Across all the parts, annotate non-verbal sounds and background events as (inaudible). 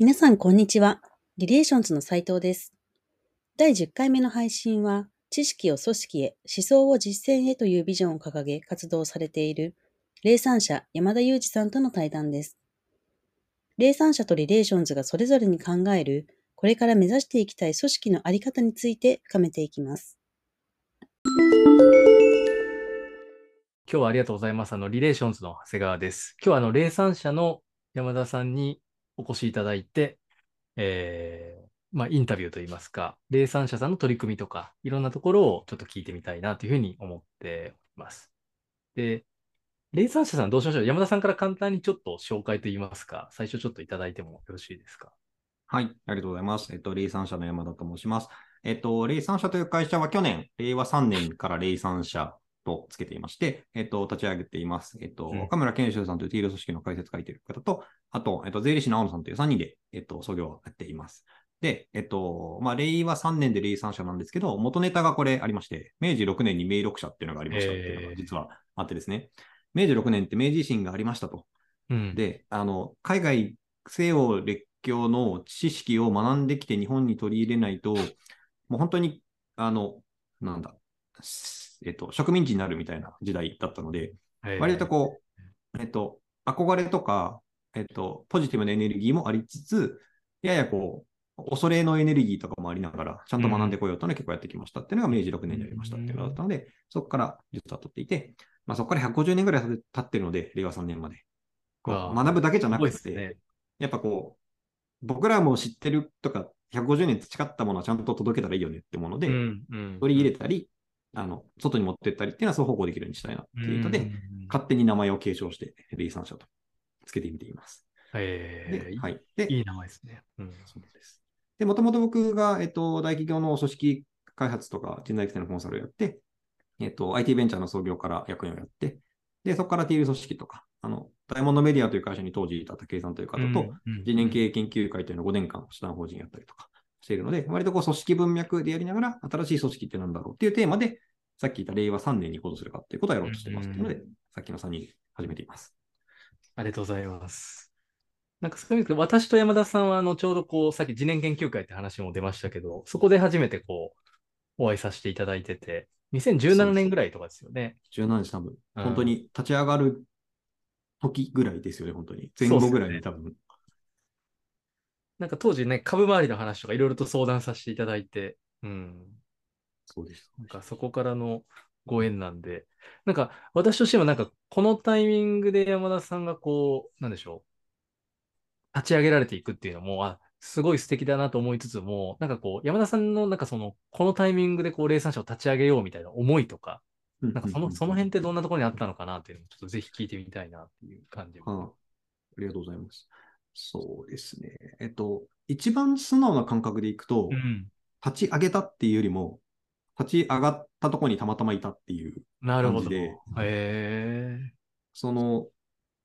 皆さん、こんにちは。リレーションズの斉藤です。第10回目の配信は、知識を組織へ、思想を実践へというビジョンを掲げ活動されている、令三社山田裕嗣さんとの対談です。令三社とリレーションズがそれぞれに考える、これから目指していきたい組織のあり方について深めていきます。今日はありがとうございます。あの、リレーションズの長谷川です。今日はあの、令三社の山田さんにお越しいただいて、えー、まあ、インタビューといいますか、霊産者さんの取り組みとか、いろんなところをちょっと聞いてみたいなというふうに思っております。で、霊産者さんどうしましょう？山田さんから簡単にちょっと紹介といいますか、最初ちょっといただいてもよろしいですか？はい、ありがとうございます。えっと、霊産者の山田と申します。えっと、霊産者という会社は去年、令和3年から霊産者とつけていまして、えっと、立ち上げています。えっと、うん岡村健修さんというティール組織の解説書いている方と、あと、えっと、税理士の青野さんという3人で、えっと、創業をやっています。で、えっと、まあ、令和3年で霊産者なんですけど、元ネタがこれありまして、明治6年に明録社っていうのがありましたっていうのが実はあってですね、明治6年って明治維新がありましたと。うん。で、あの、海外西洋列強の知識を学んできて日本に取り入れないと、もう本当に、あの、なんだ、えっと、植民地になるみたいな時代だったので、えー割とこう、えっと、憧れとか、えっと、ポジティブなエネルギーもありつつ、ややこう、恐れのエネルギーとかもありながら、ちゃんと学んでこようという結構やってきましたっていうのが明治6年にありましたっていうのだったので、そこから実は取っていて、まあ、そこから150年ぐらい経ってるので、令和3年まで。こう学ぶだけじゃなくて、ね。やっぱこう、僕らも知ってるとか、150年培ったものはちゃんと届けたらいいよねってもので、取り入れたり、あの、外に持ってったりっていうのは双方向できるようにしたいなっていうので、うん勝手に名前を継承して、霊産者とつけてみています。えーで、はい。で、いい名前ですね。うんそうです。で、もともと僕が、えっと、大企業の組織開発とか人材育成のコンサルをやって、えっと、IT ベンチャーの創業から役員をやって、で、そこからティール組織とか、あの、ダイヤモンドメディアという会社に当時いた武井さんという方と、うんうん次年経営研究会というのを5年間、主担法人やったりとかしているので、割とこう組織文脈でやりながら、新しい組織って何だろうっていうテーマで、さっき言った令和3年に行動するかっていうことをやろうとしてますっていうので、さっきの3人で始めています。ありがとうございます。なんかそういう意味で、私と山田さんは、あの、ちょうどこう、さっき次年研究会って話も出ましたけど、そこで初めてこう、お会いさせていただいてて、2017年ぐらいとかですよね。17日多分、うん本当に立ち上がる時ぐらいですよね、本当に。前後ぐらいに多分。なんか当時ね、株周りの話とかいろいろと相談させていただいて、うん。そうです。なんかそこからのご縁なんで、なんか私としてもなんかこのタイミングで山田さんがこう、なんでしょう、立ち上げられていくっていうのも、あ、すごい素敵だなと思いつつも、なんかこう、山田さんのなんかその、このタイミングでこう、霊産者を立ち上げようみたいな思いとか、ななんかその、その辺ってどんなところにあったのかなっていうのも、ちょっとぜひ聞いてみたいなっていう感じ。はあ、ありがとうございます。そうですね。えっと、一番素直な感覚でいくと、うん。立ち上げたっていうよりも、立ち上がったところにたまたまいたっていう、なるほど。感じへ。その、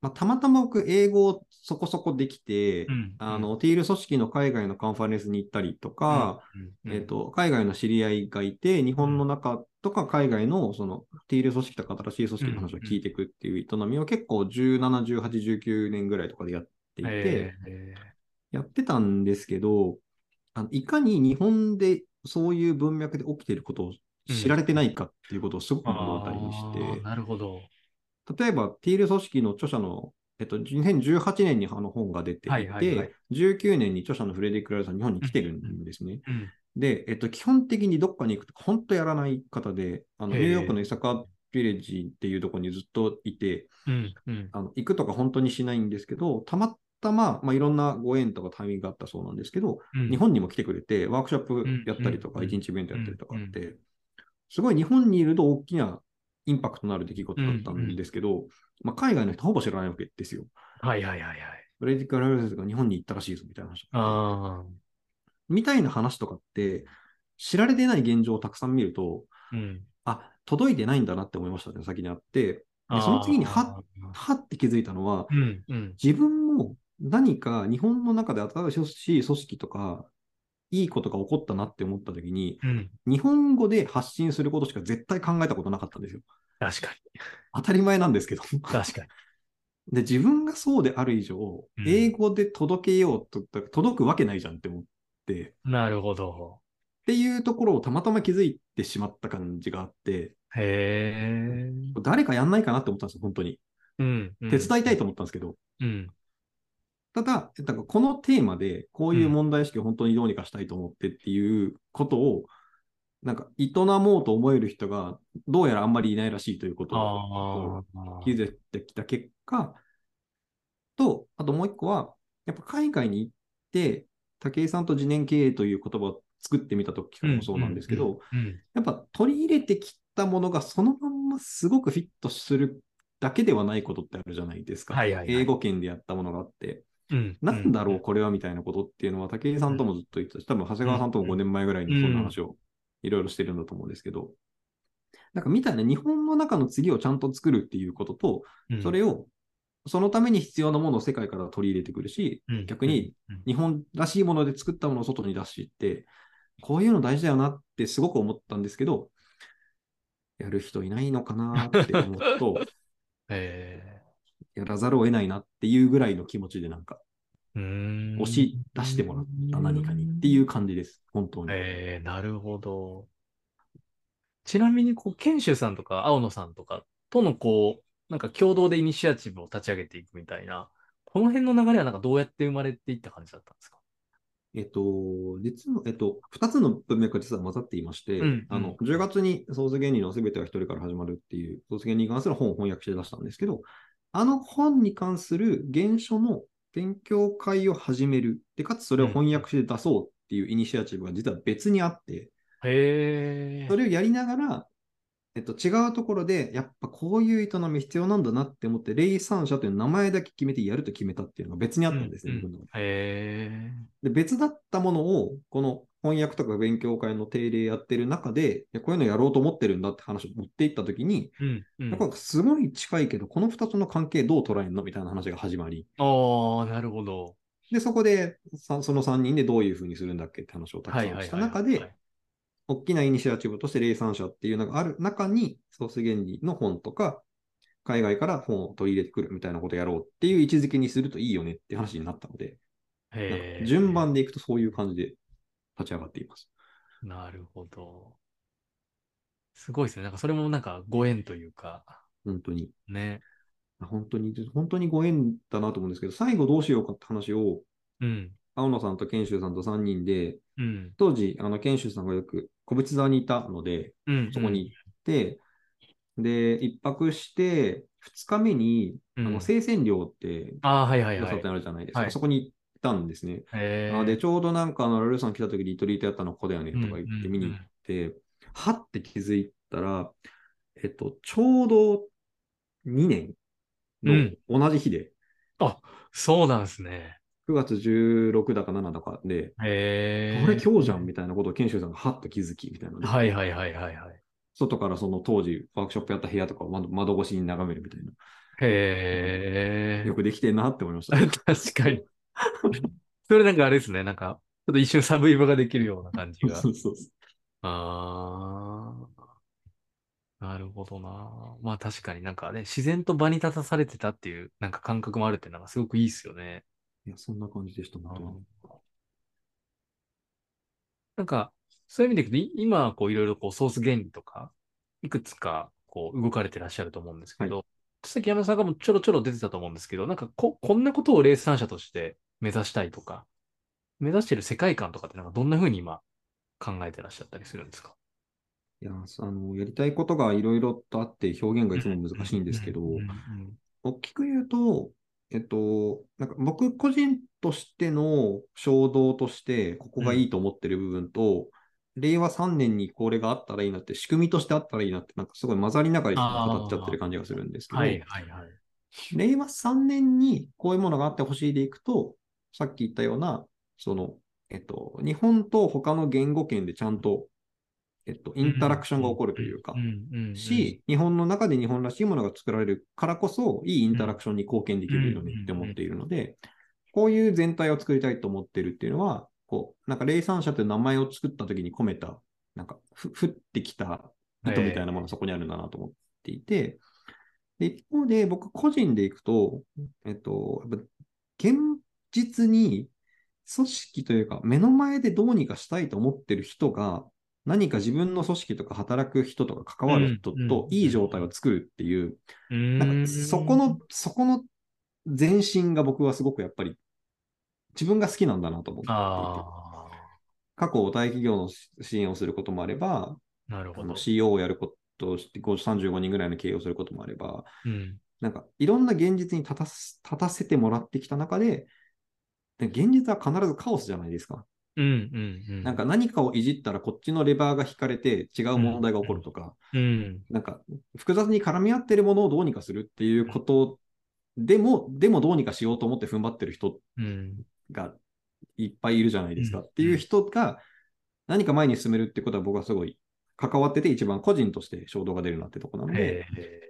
まあ、たまたま僕、英語をそこそこできて、うんあの、ティール組織の海外のカンファレンスに行ったりとか、うん、えっ、と、海外の知り合いがいて、日本の中とか海外のそのティール組織とか新しい組織の話を聞いていくっていう営みを結構17、18、19年ぐらいとかでやっていて、へえやってたんですけど、あのいかに日本でそういう文脈で起きていることを知られてないかっていうことをすごく思ったりしあてー、なるほど。例えば、ティール組織の著者の、えっと、2018年にあの本が出ていて、はいはいはい19年に著者のフレデリック・ライルさん日本に来てるんですね。うん。で、えっと、基本的にどっかに行くと本当やらない方で、あのニューヨークのイサカビレッジっていうところにずっといて、うん。うん。あの行くとか本当にしないんですけど、たまたま、まあ、いろんなご縁とかタイミングがあったそうなんですけど、うん日本にも来てくれて、ワークショップやったりとか、うん一日イベントやったりとかうんって、すごい日本にいると大きなインパクトのある出来事だったんですけど、まあ、海外の人ほぼ知らないわけですよ。はいはいはいはい。フレデリック・ライルズが日本に行ったらしいぞみたいな話あみたいな話とかって、知られてない現状をたくさん見ると、あ。うん。あ、届いてないんだなって思いましたね、先にあって。で、その次には、あーはって気づいたのは、うん。うん。自分も何か日本の中で新しい組織とか、いいことが起こったなって思った時に、うん。日本語で発信することしか絶対考えたことなかったんですよ。確か当たり前なんですけど。に。確かに。(laughs) で、自分がそうである以上、うん英語で届けようと、届くわけないじゃんって思って、なるほど。っていうところをたまたま気づいてしまった感じがあって、へえ。誰かやんないかなって思ったんですよ、本当に。うん。うん手伝いたいと思ったんですけど、うん。ただ、なんかこのテーマで、こういう問題意識を本当にどうにかしたいと思ってっていうことを、なんか営もうと思える人が、どうやらあんまりいないらしいということを。気づいてきた結果、と、あともう一個は、やっぱ海外に行って、武井さんと自念経営という言葉を作ってみた時からもそうなんですけど、うん。やっぱ取り入れてきたものがそのまんますごくフィットするだけではないことってあるじゃないですか。はいはいはい英語圏でやったものがあって、うん。なんだろうこれはみたいなことっていうのは武井さんともずっと言ってた。し、多分長谷川さんとも5年前ぐらいにそんな話をいろいろしてるんだと思うんですけど、なんかみたいな日本の中の次をちゃんと作るっていうことと、うん。それをそのために必要なものを世界から取り入れてくるし、うん。逆にうん。日本らしいもので作ったものを外に出していって、こういうの大事だよなってすごく思ったんですけど、やる人いないのかなって思うと、(laughs) へやらざるを得ないなっていうぐらいの気持ちでなんか。押し出してもらった何かにっていう感じです、本当に。ええなるほど。ちなみに、こう、研修さんとか青野さんとかとの、こう、なんか共同でイニシアチブを立ち上げていくみたいな、この辺の流れはなんかどうやって生まれていった感じだったんですか？えっと、実の、えっと、二つの文脈が実は混ざっていまして、うんあの、うん10月にソース原理のすべては一人から始まるっていう、ソース原理に関する本を翻訳して出したんですけど、あの本に関する原書の勉強会を始める。で、かつそれを翻訳して出そうっていうイニシアチブが実は別にあって、へえ。それをやりながら、えっと、違うところで、やっぱこういう営み必要なんだなって思って、霊産者という名前だけ決めてやると決めたっていうのが別にあったんですね、うん。自分の中で。へで、別だったものを、この翻訳とか勉強会の定例やってる中で、いやこういうのやろうと思ってるんだって話を持っていったときに、え。うん。うん。すごい近いけど、この2つの関係どう捉えるのみたいな話が始まり、ああ、なるほど。で、そこで、さその3人でどういうふうにするんだっけって話をたくさんした中で、大きなイニシアチブとして霊産者っていうのがある中に、ソース原理の本とか、海外から本を取り入れてくるみたいなことをやろうっていう位置づけにするといいよねって話になったので。順番でいくとそういう感じで立ち上がっています。なるほど。すごいですね。なんかそれもなんかご縁というか、本当に。ね。本当に、本当にご縁だなと思うんですけど、最後どうしようかって話を、うん。青野さんと賢秀さんと3人で、うん。当時、あの、賢秀さんがよく小淵沢にいたので、うん。そこに行って、で、一泊して、2日目に、うん、あの、生鮮寮って、ああ、はいはいはい。あるじゃないですか。はいそこにたんですね。あで、ちょうどなんか、あの、ラルーさん来た時リトリートやったのここだよねとか言って見に行って、はって気づいたら、えっと、ちょうど2年の同じ日で、そうなんですね。9月16だか7だかで、へえ。これ今日じゃんみたいなことを研修さんがはっと気づきみたいなはいはいはいはいはい。外からその当時ワークショップやった部屋とかを窓窓越しに眺めるみたいな。へえよ。くできてんなって思いました。(laughs) 確かに。(laughs) それなんかあれですね。なんか、ちょっと一瞬サブイボができるような感じが (laughs) そ。うそうそうああ。なるほどな。まあ確かになんかね、自然と場に立たされてたっていうなんか感覚もあるってなんかすごくいいですよね。いや、そんな感じでした、本当に。なんか、そういう意味でいくと、い今、こう、いろいろこう、ソース原理とか、いくつか、こう、動かれてらっしゃると思うんですけど、さっき山田さんがもちょろちょろ出てたと思うんですけど、なんかこ、こんなことをレース参者として目指したいとか、目指してる世界観とかって、なんかどんな風に今、考えてらっしゃったりするんですか？いや、あの、やりたいことがいろいろとあって表現がいつも難しいんですけど、うんうん大きく言うと、えっと、なんか僕個人としての衝動として、ここがいいと思ってる部分と、令和3年にこれがあったらいいなって、仕組みとしてあったらいいなって、なんかすごい混ざりながら語っちゃってる感じがするんですけど、はいはいはい。令和3年にこういうものがあってほしいでいくと、さっき言ったような、その、えっと、日本と他の言語圏でちゃんと、えっと、インタラクションが起こるというか、し、日本の中で日本らしいものが作られるからこそ、いいインタラクションに貢献できるよねって思っているので、こういう全体を作りたいと思ってるっていうのは、こう、なんか、霊産者という名前を作った時に込めた、なんか、ふ、降ってきた糸みたいなものがそこにあるんだなと思っていて、で一方で、僕個人でいくと、えっと、やっぱ現実に組織というか、目の前でどうにかしたいと思ってる人が、何か自分の組織とか働く人とか関わる人うんうんといい状態を作るっていう、うーんなんかそこの、そこの前進が僕はすごくやっぱり自分が好きなんだなと思っていて、あ過去大企業の支援をすることもあれば、あ、なるほどあの。CEO をやることをして35人ぐらいの経営をすることもあれば、うん。なんかいろんな現実に立たせてもらってきた中で、で現実は必ずカオスじゃないですか。うんうんうん。なんか何かをいじったらこっちのレバーが引かれて違う問題が起こるとか、うん。なんか複雑に絡み合ってるものをどうにかするっていうことでも、でもどうにかしようと思って踏ん張ってる人うん。がいっぱいいるじゃないですか、うんっていう人が何か前に進めるってことは僕はすごい関わってて一番個人として衝動が出るなってとこなので、へ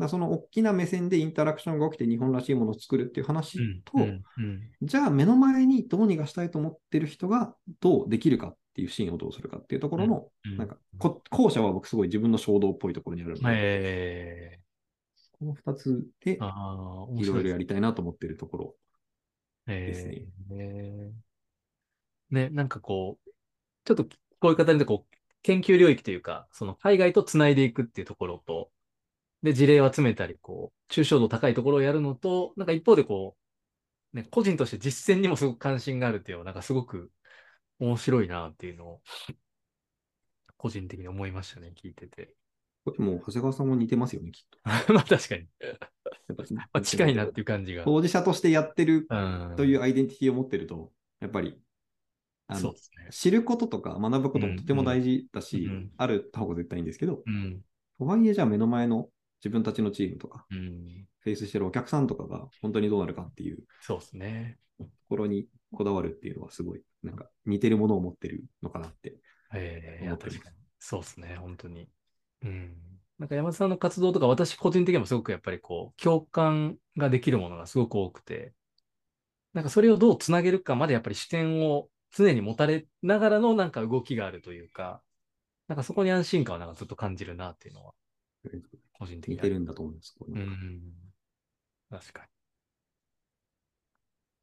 だその大きな目線でインタラクションが起きて日本らしいものを作るっていうえ。話と、うんうんじゃあ目の前にどうにかしたいと思ってる人がどうできるかっていうシーンをどうするかっていうところの、うんなんかこ後者は僕すごい自分の衝動っぽいところにあるので、へえ。この2つでいろいろやりたいなと思ってるところ。へですねえ。ね、なんかこう、ちょっとこういう形でこう、研究領域というか、その海外とつないでいくっていうところと、で、事例を集めたり、こう、抽象度高いところをやるのと、なんか一方でこう、ね、個人として実践にもすごく関心があるっていうのは、なんかすごく面白いなっていうのを、個人的に思いましたね、聞いてて。これも長谷川さんも似てますよね、きっと。(laughs) まあ確かに。やっぱまあ近いなっていう感じが。当事者としてやってるうん。というアイデンティティを持ってると、やっぱり、あのそうですね。知ることとか学ぶこともとても大事だし、うんうんある方が絶対いいんですけど、うん。とはいえじゃあ目の前の自分たちのチームとか、うん。フェイスしてるお客さんとかが本当にどうなるかっていうそうですね。ところにこだわるっていうのはすごい、なんか似てるものを持ってるのかなって。ええいや、思っております確かに。そうですね、本当に。うん。なんか山田さんの活動とか、私個人的にもすごくやっぱりこう、共感ができるものがすごく多くて、なんかそれをどうつなげるかまでやっぱり視点を常に持たれながらのなんか動きがあるというか、なんかそこに安心感をなんかずっと感じるなっていうのは、個人的にあ似てるんだと思います。これうん。確か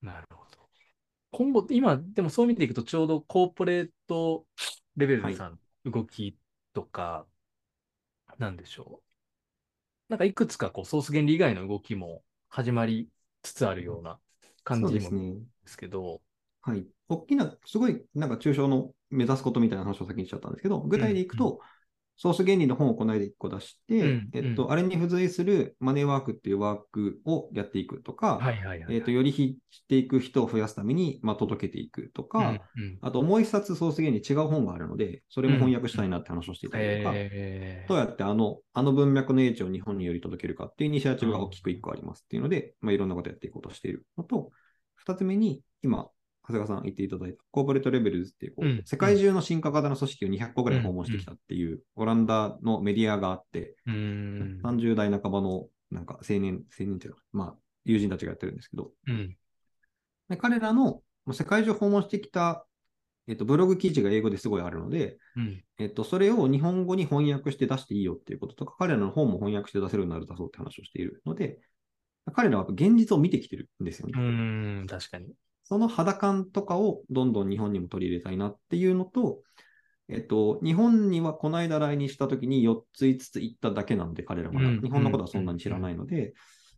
に。なるほど。今後、今、でもそういう意味でいくと、ちょうどコーポレートレベルでさん、動きとか、なんでしょう。なんかいくつかこうソース原理以外の動きも始まりつつあるような感じもですね。ですけど、はい。大きな、すごい、なんか抽象の目指すことみたいな話を先にしちゃったんですけど、具体でいくと、ソース原理の本をこの間1個出して、うんえっと、うん。あれに付随するマネーワークっていうワークをやっていくとか。えっと、より知っていく人を増やすために、まあ、届けていくとか、うんうん。あともう一冊ソース原理違う本があるので、それも翻訳したいなって話をしていたりとか、えー。どうやってあの、あの文脈の英知を日本により届けるかっていうイニシアチブが大きく1個ありますっていうので、まあ、いろんなことやっていこうとしているのと、2つ目に、今、長谷川さん言っていただいた、コーポレートレベルズっていうこう、うん世界中の進化型の組織を200個ぐらい訪問してきたっていう、オランダのメディアがあって、うーん。30代半ばのなんか青年、青年っていうか、まあ、友人たちがやってるんですけど、うん。で彼らのまあ世界中訪問してきた、えっと、ブログ記事が英語ですごいあるので、うん。えっと、それを日本語に翻訳して出していいよっていうこととか、彼らの本も翻訳して出せるようになるだそうって話をしているので、彼らは現実を見てきてるんですよね。うーん、確かに。その肌感とかをどんどん日本にも取り入れたいなっていうのと、えっと、日本にはこの間来日した時に4つ5つ行っただけなので、彼らまだうん日本のことはそんなに知らないので、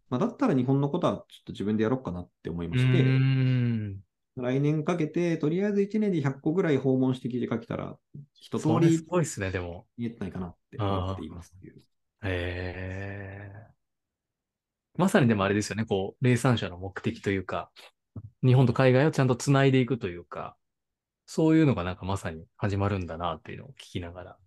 まあ、だったら日本のことはちょっと自分でやろうかなって思いうまーして、ん。来年かけて、とりあえず1年で100個ぐらい訪問して記事書けたら、一通それすりごいですね、でも。見えてないかなって思っています。へえ。まさにでもあれですよね、こう、霊産者の目的というか、日本と海外をちゃんとつないでいくというか、そういうのがなんかまさに始まるんだなっていうのを聞きながら。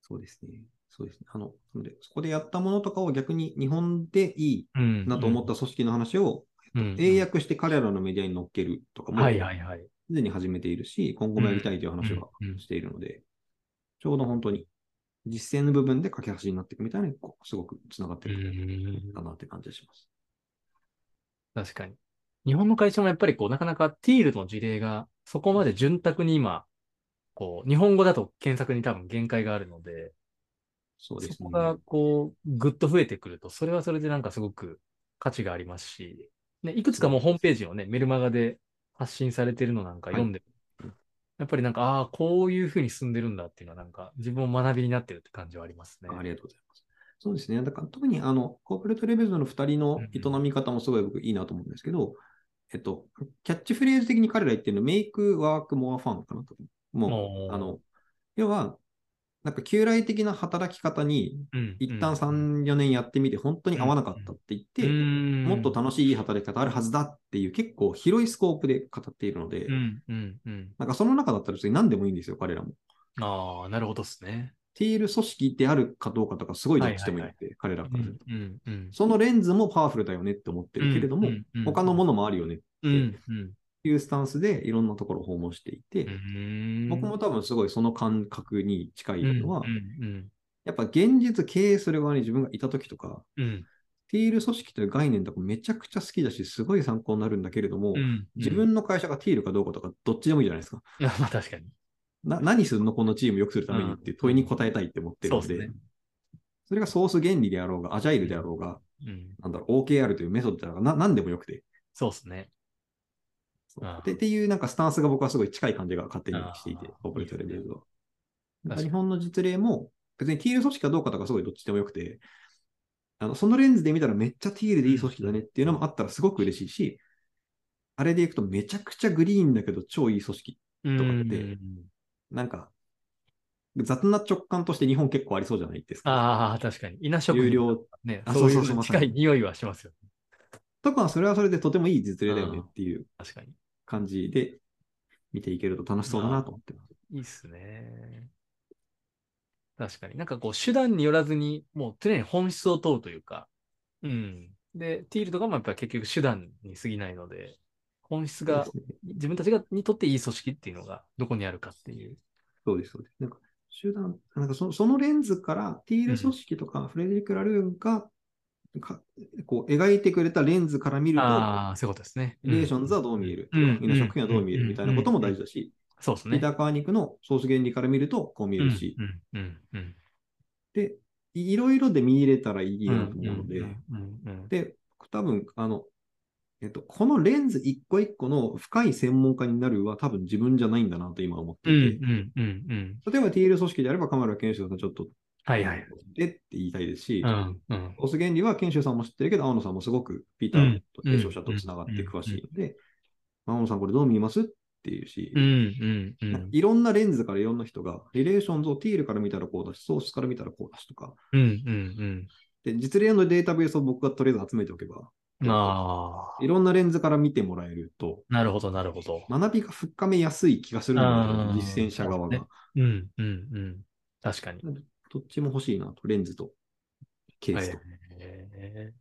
そうですね。そうですね。あの、なので、そこでやったものとかを逆に日本でいいうんなと思った組織の話を、うん英訳して彼らのメディアに載っけるとかも、はいはいはい。すでに始めているし、今後もやりたいという話はうんうんしているので、ちょうど本当に実践の部分で架け橋になっていくみたいな、すごくつながってうるんかなって感じがします。確かに。日本の会社もやっぱりこう、なかなかティールの事例がそこまで潤沢に今、こう、日本語だと検索に多分限界があるので、そうですね。そこがこう、ぐっと増えてくると、それはそれでなんかすごく価値がありますし、ね、いくつかもうホームページをね、メルマガで発信されてるのなんか読んで、やっぱりなんか、ああ、こういうふうに進んでるんだっていうのはなんか、自分も学びになってるって感じはありますね。ありがとうございます。そうですね。だから特にあの、コーポレートレベルの2人の営み方もすごい僕いいなと思うんですけど、えっと、キャッチフレーズ的に彼ら言ってるの、メイクワークモアファンかなと。もう、あの、要は、なんか旧来的な働き方に、うん一旦3、4年やってみて、本当に合わなかったって言って、もっと楽しい働き方あるはずだっていう結構広いスコープで語っているので。なんかその中だったら別に何でもいいんですよ、彼らも。ああ、なるほどですね。ティール組織であるかどうかとかすごいどっちでもいいって、彼らうんからすると。、うん、うん。そのレンズもパワフルだよねって思ってるけれども、うんうん他のものもあるよねっうん、うん。ていうスタンスでいろんなところを訪問していて、うん僕も多分すごいその感覚に近いのは、うん、うん、やっぱ現実経営する側に自分がいた時とか、うん。ティール組織という概念とかめちゃくちゃ好きだし、すごい参考になるんだけれども、うん自分の会社がティールかどうかとかどっちでもいいじゃないですか。うん、まあ確かに。な何するのこのチームを良くするためにって問いに答えたいって思ってるので、そうですねそれがソース原理であろうが、アジャイルであろうが、うん。なんだろう、OKR というメソッドであろうが、な何でもよくて。そうですね。でっていうなんかスタンスが僕はすごい近い感じが勝手にしていてああ、コーポレートレベルは。確かに日本の実例も、別にティール組織かどうかとかすごいどっちでもよくて、あのそのレンズで見たらめっちゃティールでいい組織だねっていうのもあったらすごく嬉しいし、あれでいくとめちゃくちゃグリーンだけど超いい組織。うんとかってなんか、雑な直感として日本結構ありそうじゃないですか。ああ、確かに。稲食有料ね、あそういそう近い匂いはしますよ。とか、それはそれでとてもいい実例だよねっていう確かに。感じで見ていけると楽しそうだなと思ってます。いいっすね。確かに。なんかこう、手段によらずに、もう常に本質を問うというか、うん。で、ティールとかもやっぱり結局手段に過ぎないので、本質が自分たちがにとっていい組織っていうのがどこにあるかっていう。そうです、そうです。なんか、集団、なんかそそのレンズから、ティール組織とかフレデリック・ラルーンが、かこう描いてくれたレンズから見ると、ああ、そういうことですね。リレーションズはどう見える、うん。みんな食品はどう見えるみたいなことも大事だし、そうですね。ピーター・カーニックのソース原理から見るとこう見えるし、で、いろいろで見入れたらいいうん。なと思うので、で、多分、あの、えっと、このレンズ一個一個の深い専門家になるは多分自分じゃないんだなと今思ってうんいて、うんうんうん。例えば TL 組織であれば、カマラ研修さんちょっと、はいはい。でって言いたいですし、うんうん。オス原理は研修さんも知ってるけど、青野さんもすごくピーターと継承者とつながって詳しいので、青野さんこれどう見ますっていうし、うんうんうん。いろんなレンズからいろんな人が、リレーションズをティールから見たらこうだし、ソースから見たらこうだしとか、うんうんで実例のデータベースを僕がとりあえず集めておけば、うん。ああ。いろんなレンズから見てもらえると、なるほどなるほど。学びが深めやすい気がするんだよあーね、実践者側が。うんうんうん。確かに。どっちも欲しいなと、レンズとケースと。へー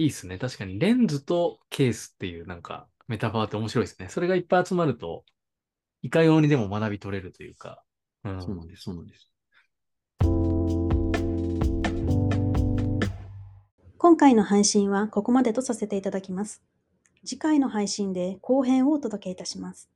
いいっすね。確かにレンズとケースっていうなんかメタファーって面白いですね。それがいっぱい集まると、いかようにでも学び取れるというか。うんそうなんです、そうなんです。今回の配信はここまでとさせていただきます。次回の配信で後編をお届けいたします。